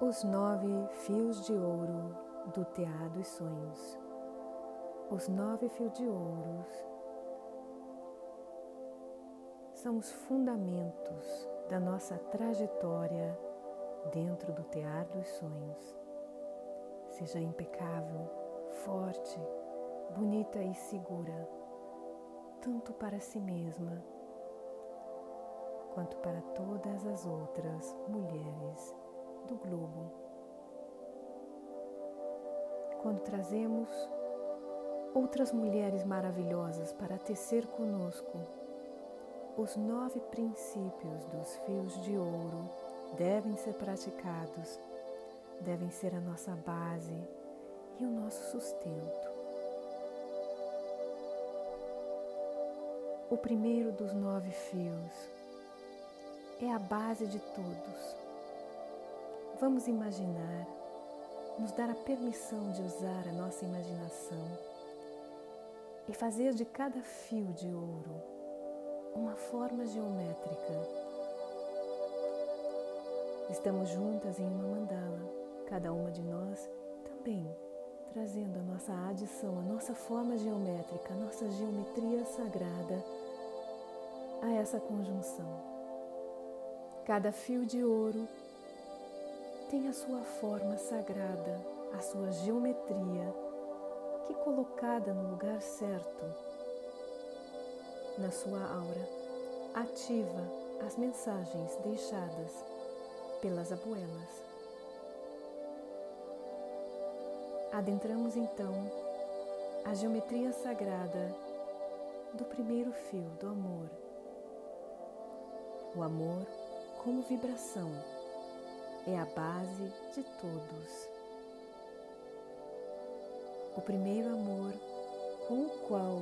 Os nove fios de ouro do tear dos sonhos. Os nove fios de ouro são os fundamentos da nossa trajetória dentro do tear dos sonhos. Seja impecável, forte, bonita e segura, tanto para si mesma quanto para todas as outras mulheres do globo. Quando trazemos outras mulheres maravilhosas para tecer conosco, os nove princípios dos fios de ouro devem ser praticados, devem ser a nossa base e o nosso sustento. O primeiro dos nove fios é a base de todos. Vamos imaginar, nos dar a permissão de usar a nossa imaginação e fazer de cada fio de ouro uma forma geométrica. Estamos juntas em uma mandala, cada uma de nós também trazendo a nossa adição, a nossa forma geométrica, a nossa geometria sagrada a essa conjunção. Cada fio de ouro tem a sua forma sagrada, a sua geometria, que colocada no lugar certo, na sua aura, ativa as mensagens deixadas pelas abuelas. Adentramos então a geometria sagrada do primeiro fio do amor. O amor como vibração é a base de todos. O primeiro amor com o qual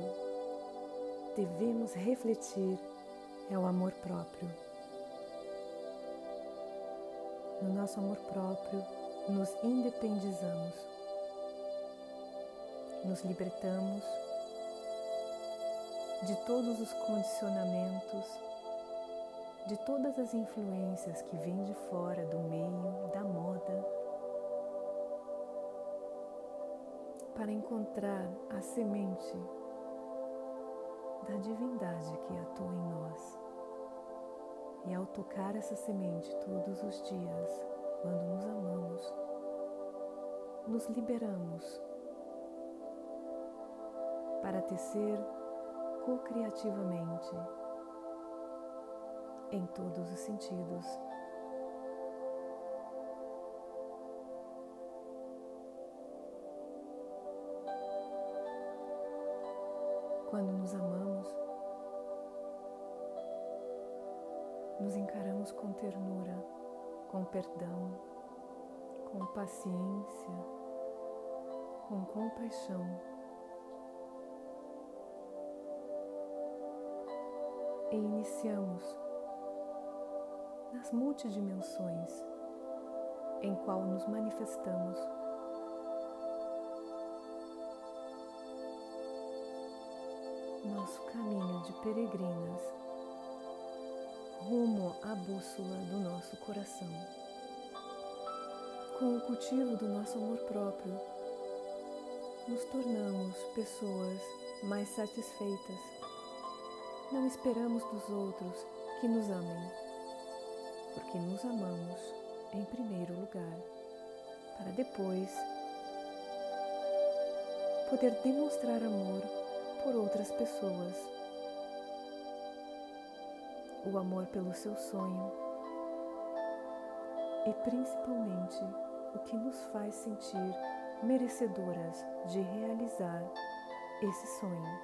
devemos refletir é o amor próprio. No nosso amor próprio, nos independizamos, nos libertamos de todos os condicionamentos de todas as influências que vêm de fora do meio, da moda, para encontrar a semente da divindade que atua em nós. E ao tocar essa semente todos os dias, quando nos amamos, nos liberamos para tecer co-criativamente em todos os sentidos. Quando nos amamos, nos encaramos com ternura, com perdão, com paciência, com compaixão. E iniciamos nas multidimensões em qual nos manifestamos. Nosso caminho de peregrinas rumo à bússola do nosso coração. Com o cultivo do nosso amor próprio, nos tornamos pessoas mais satisfeitas. Não esperamos dos outros que nos amem porque nos amamos em primeiro lugar, para depois poder demonstrar amor por outras pessoas. O amor pelo seu sonho e principalmente o que nos faz sentir merecedoras de realizar esse sonho.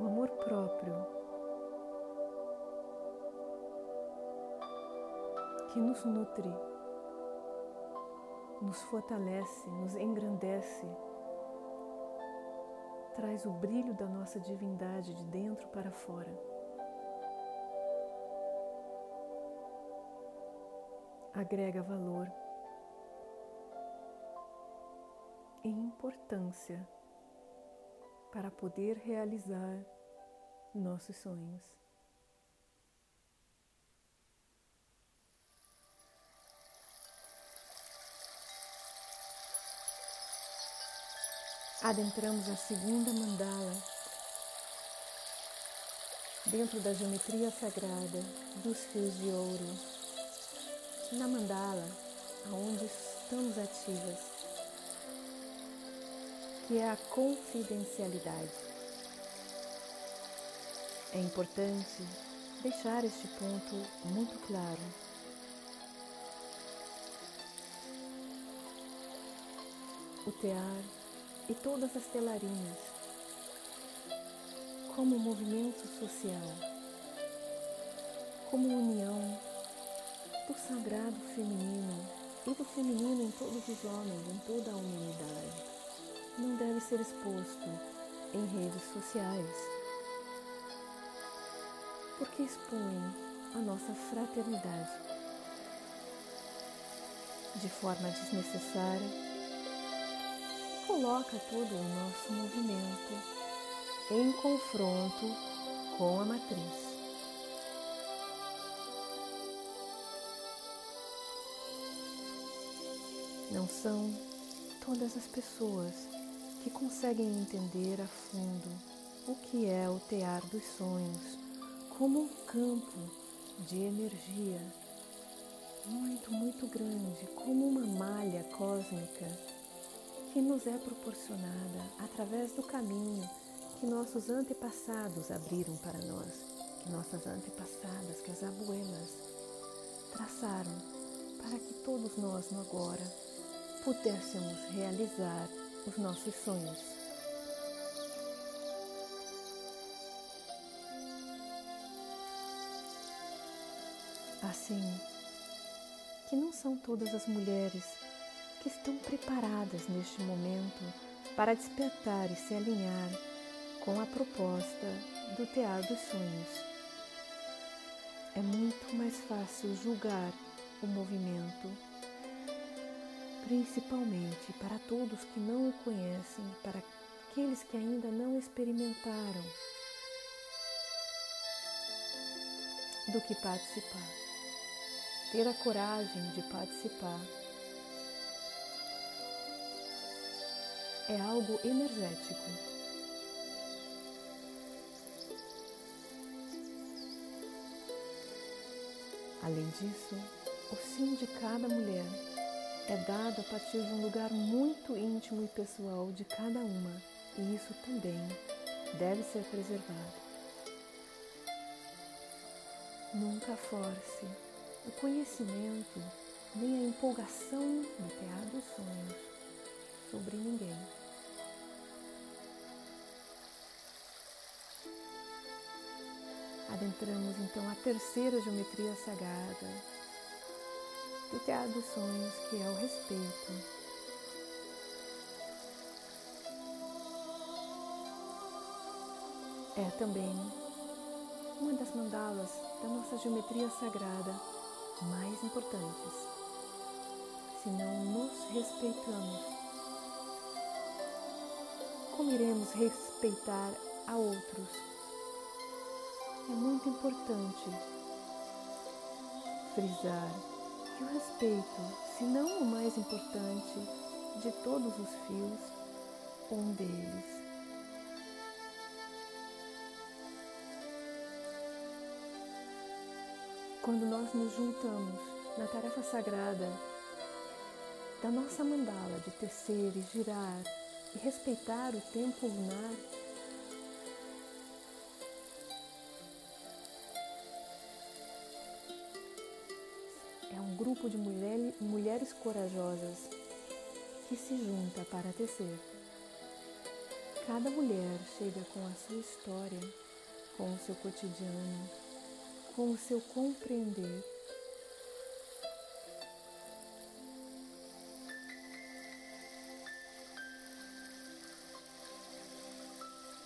O amor próprio que nos nutre, nos fortalece, nos engrandece, traz o brilho da nossa divindade de dentro para fora. Agrega valor e importância para poder realizar nossos sonhos. Adentramos a segunda mandala dentro da geometria sagrada dos fios de ouro. Na mandala, aonde estamos ativas, que é a confidencialidade. É importante deixar este ponto muito claro. O tear e todas as telarinas como movimento social, como união do sagrado feminino e do feminino em todos os homens, em toda a humanidade. Não deve ser exposto em redes sociais, porque expõe a nossa fraternidade de forma desnecessária, coloca todo o nosso movimento em confronto com a matriz. Não são todas as pessoas que conseguem entender a fundo o que é o tear dos sonhos como um campo de energia muito, muito grande, como uma malha cósmica que nos é proporcionada através do caminho que nossos antepassados abriram para nós, que nossas antepassadas, que as abuelas traçaram para que todos nós no agora pudéssemos realizar os nossos sonhos. Assim, que não são todas as mulheres que estão preparadas neste momento para despertar e se alinhar com a proposta do Tear dos Sonhos. É muito mais fácil julgar o movimento, principalmente para todos que não o conhecem, para aqueles que ainda não experimentaram, do que participar. Ter a coragem de participar é algo energético Além disso, o sim de cada mulher é dado a partir de um lugar muito íntimo e pessoal de cada uma, e isso também deve ser preservado. Nunca force o conhecimento nem a empolgação do tear dos sonhos sobre ninguém. Adentramos então a terceira geometria sagrada do Teatro dos Sonhos, que é o respeito. É também uma das mandalas da nossa geometria sagrada mais importantes. Se não nos respeitamos, como iremos respeitar a outros? É muito importante frisar que o respeito, se não o mais importante de todos os fios, um deles. Quando nós nos juntamos na tarefa sagrada da nossa mandala de tecer e girar e respeitar o tempo lunar, grupo de mulher, mulheres corajosas que se junta para tecer. Cada mulher chega com a sua história, com o seu cotidiano, com o seu compreender.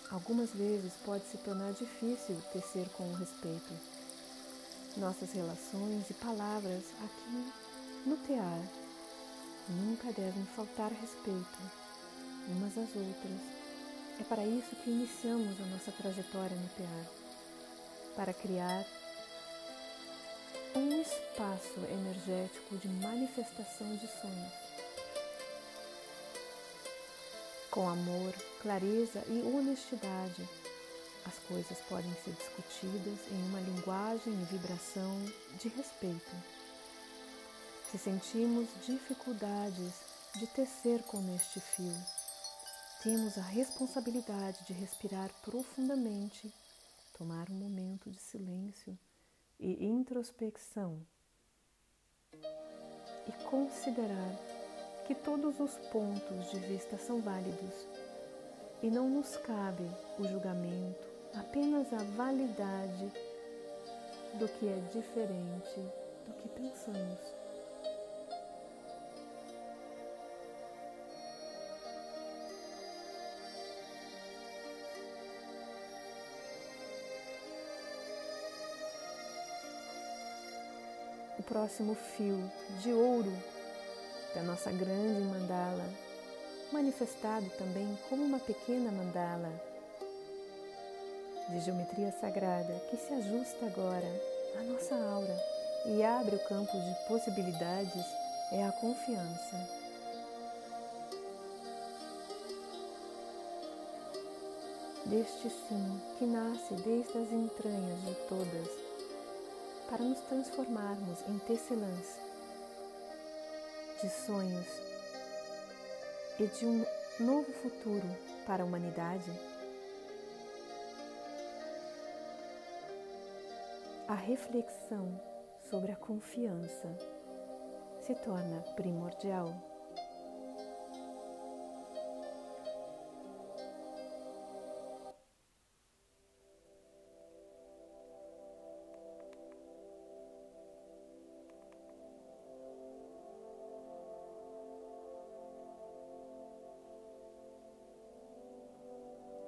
Algumas vezes pode se tornar difícil tecer com respeito nossas relações e palavras aqui no tear nunca devem faltar respeito umas às outras. É para isso que iniciamos a nossa trajetória no tear para criar um espaço energético de manifestação de sonhos. Com amor, clareza e honestidade, as coisas podem ser discutidas em uma linguagem e vibração de respeito. Se sentimos dificuldades de tecer com este fio, temos a responsabilidade de respirar profundamente, tomar um momento de silêncio e introspecção e considerar que todos os pontos de vista são válidos e não nos cabe o julgamento, apenas a validade do que é diferente do que pensamos. o próximo fio de ouro da nossa grande mandala, manifestado também como uma pequena mandala de geometria sagrada que se ajusta agora à nossa aura e abre o campo de possibilidades é a confiança. Deste sim que nasce desde as entranhas de todas para nos transformarmos em tecelãs de sonhos e de um novo futuro para a humanidade, a reflexão sobre a confiança se torna primordial.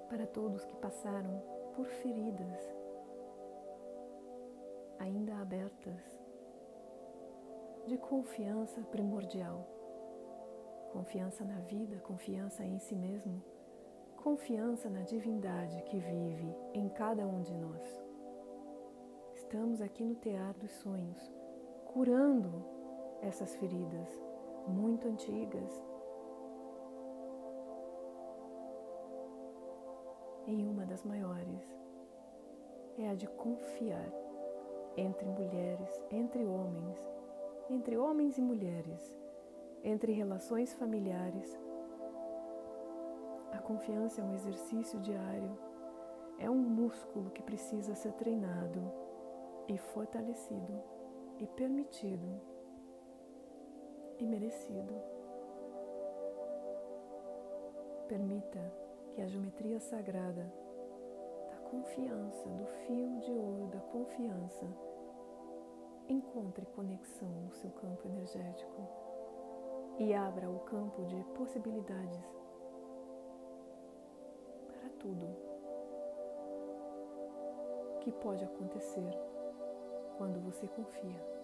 para todos que passaram por feridas ainda abertas de confiança primordial, confiança na vida, confiança em si mesmo, confiança na divindade que vive em cada um de nós. Estamos aqui no Tear dos Sonhos, curando essas feridas muito antigas. Em uma das maiores é a de confiar entre mulheres, entre homens, entre homens e mulheres, entre relações familiares. A confiança é um exercício diário, é um músculo que precisa ser treinado e fortalecido e permitido e merecido. Permita que a geometria sagrada da confiança, do fio de ouro da confiança, encontre conexão no seu campo energético e abra o campo de possibilidades para tudo que pode acontecer quando você confia.